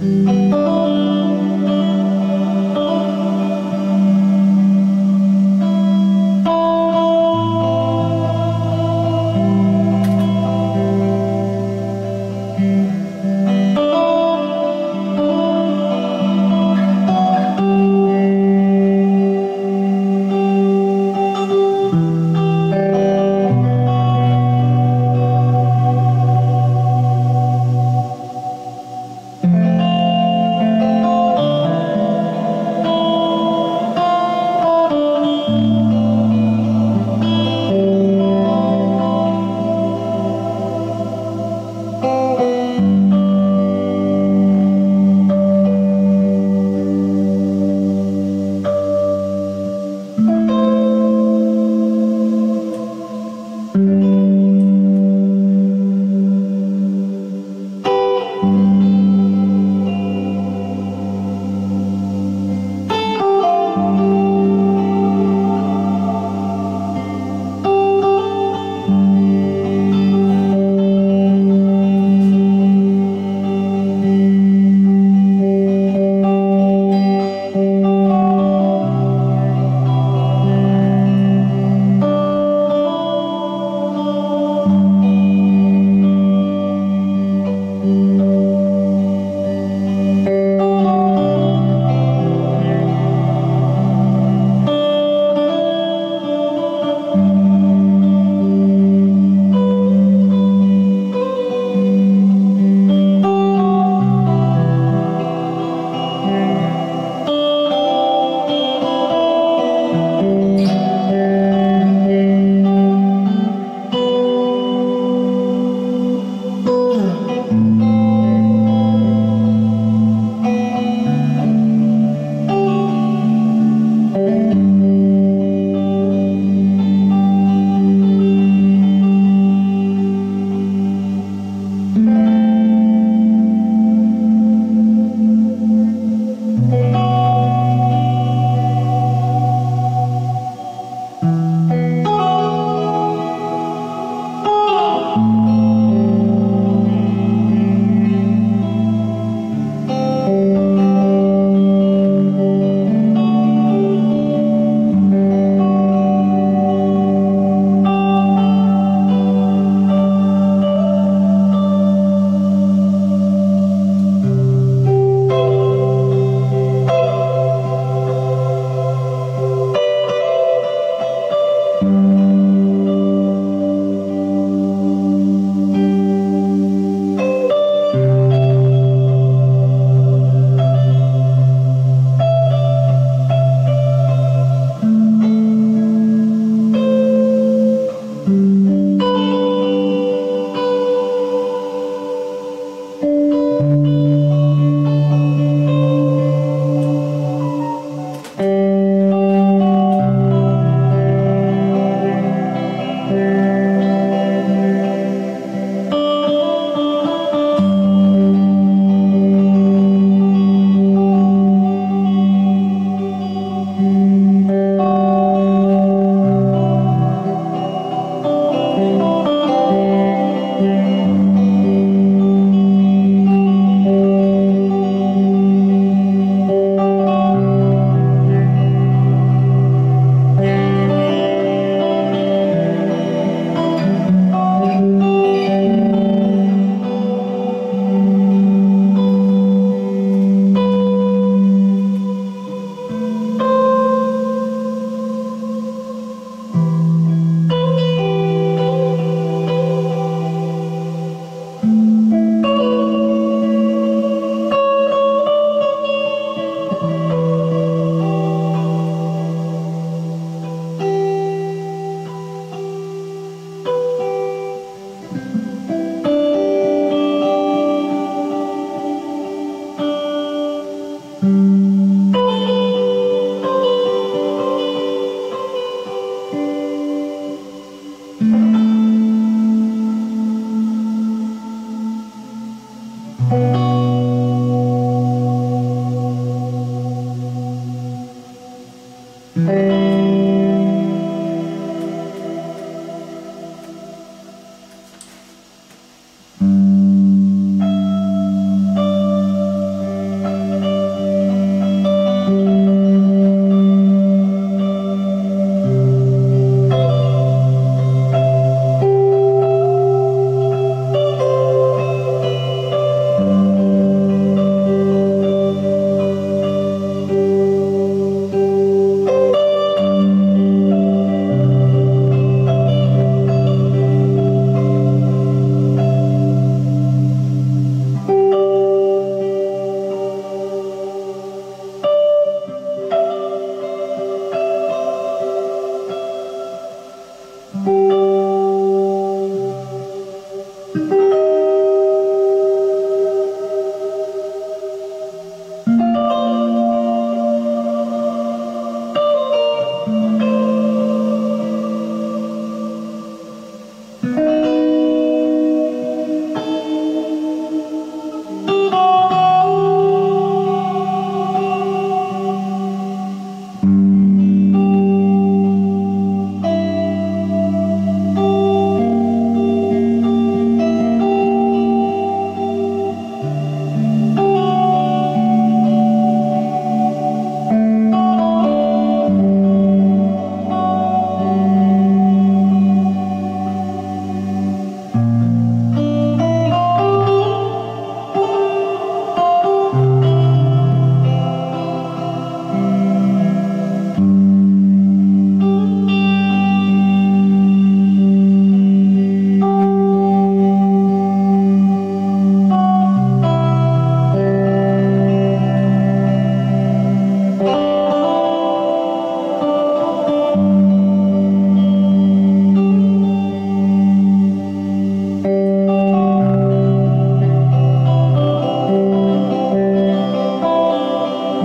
Mm-hmm.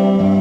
Amen.